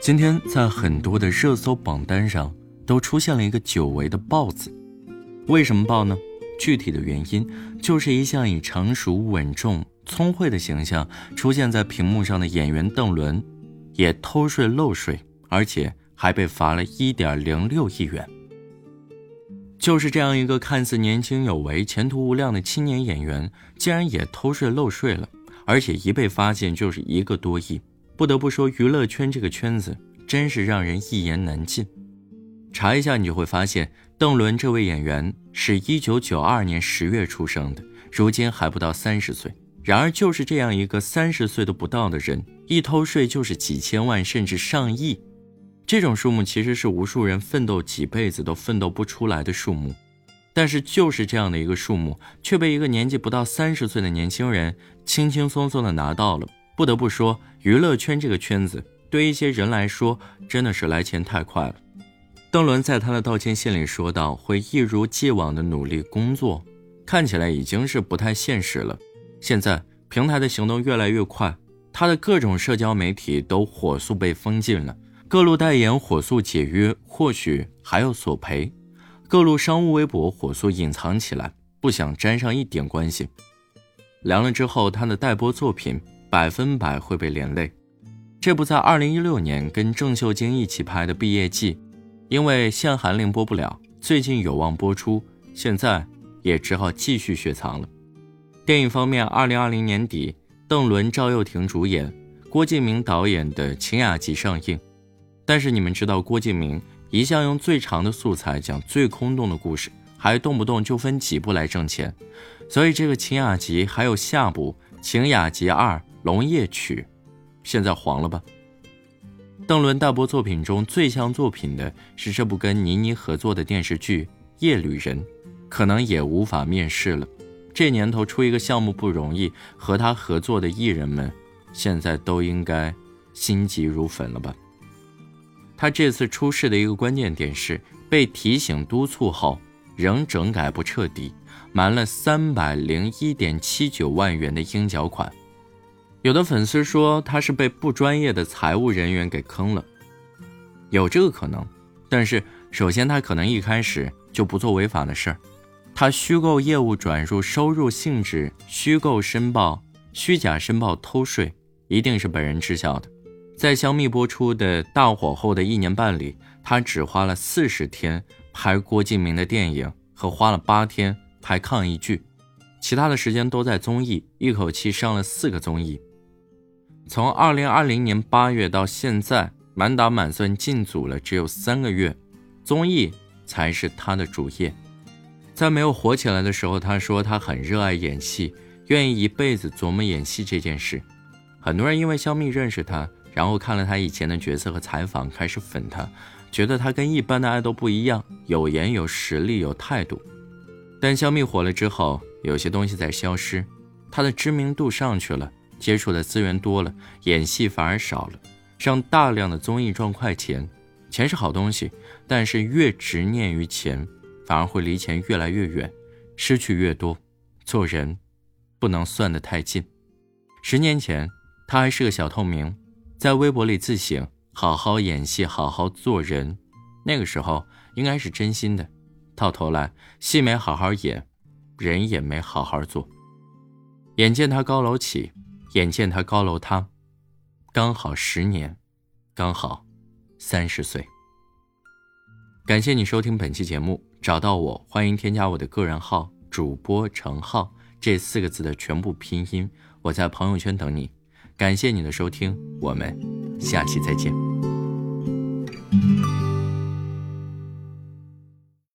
今天在很多的热搜榜单上都出现了一个久违的“爆”字，为什么爆呢？具体的原因就是一向以成熟、稳重、聪慧的形象出现在屏幕上的演员邓伦，也偷税漏税，而且还被罚了一点零六亿元。就是这样一个看似年轻有为、前途无量的青年演员，竟然也偷税漏税了，而且一被发现就是一个多亿。不得不说，娱乐圈这个圈子真是让人一言难尽。查一下，你就会发现，邓伦这位演员是一九九二年十月出生的，如今还不到三十岁。然而，就是这样一个三十岁都不到的人，一偷税就是几千万，甚至上亿。这种数目其实是无数人奋斗几辈子都奋斗不出来的数目，但是就是这样的一个数目，却被一个年纪不到三十岁的年轻人轻轻松松的拿到了。不得不说，娱乐圈这个圈子对一些人来说真的是来钱太快了。邓伦在他的道歉信里说道：“会一如既往的努力工作，看起来已经是不太现实了。现在平台的行动越来越快，他的各种社交媒体都火速被封禁了，各路代言火速解约，或许还要索赔；各路商务微博火速隐藏起来，不想沾上一点关系。凉了之后，他的待播作品。”百分百会被连累。这部在二零一六年跟郑秀晶一起拍的《毕业季》，因为限韩令播不了，最近有望播出，现在也只好继续雪藏了。电影方面，二零二零年底，邓伦、赵又廷主演，郭敬明导演的《晴雅集》上映。但是你们知道，郭敬明一向用最长的素材讲最空洞的故事，还动不动就分几部来挣钱，所以这个《晴雅集》还有下部《晴雅集二》。《龙夜曲》现在黄了吧？邓伦大波作品中最像作品的是这部跟倪妮合作的电视剧《夜旅人》，可能也无法面世了。这年头出一个项目不容易，和他合作的艺人们现在都应该心急如焚了吧？他这次出事的一个关键点是被提醒督促后仍整改不彻底，瞒了三百零一点七九万元的应缴款。有的粉丝说他是被不专业的财务人员给坑了，有这个可能，但是首先他可能一开始就不做违法的事儿，他虚构业务转入收入性质，虚构申报、虚假申报偷税，一定是本人知晓的。在香蜜播出的大火后的一年半里，他只花了四十天拍郭敬明的电影和花了八天拍抗疫剧，其他的时间都在综艺，一口气上了四个综艺。从二零二零年八月到现在，满打满算进组了只有三个月，综艺才是他的主业。在没有火起来的时候，他说他很热爱演戏，愿意一辈子琢磨演戏这件事。很多人因为香蜜认识他，然后看了他以前的角色和采访，开始粉他，觉得他跟一般的爱豆不一样，有颜有实力有态度。但香蜜火了之后，有些东西在消失，他的知名度上去了。接触的资源多了，演戏反而少了，让大量的综艺赚快钱。钱是好东西，但是越执念于钱，反而会离钱越来越远，失去越多。做人不能算得太近。十年前，他还是个小透明，在微博里自省：好好演戏，好好做人。那个时候应该是真心的，到头来戏没好好演，人也没好好做。眼见他高楼起。眼见他高楼塌，刚好十年，刚好三十岁。感谢你收听本期节目，找到我，欢迎添加我的个人号“主播程浩”这四个字的全部拼音，我在朋友圈等你。感谢你的收听，我们下期再见。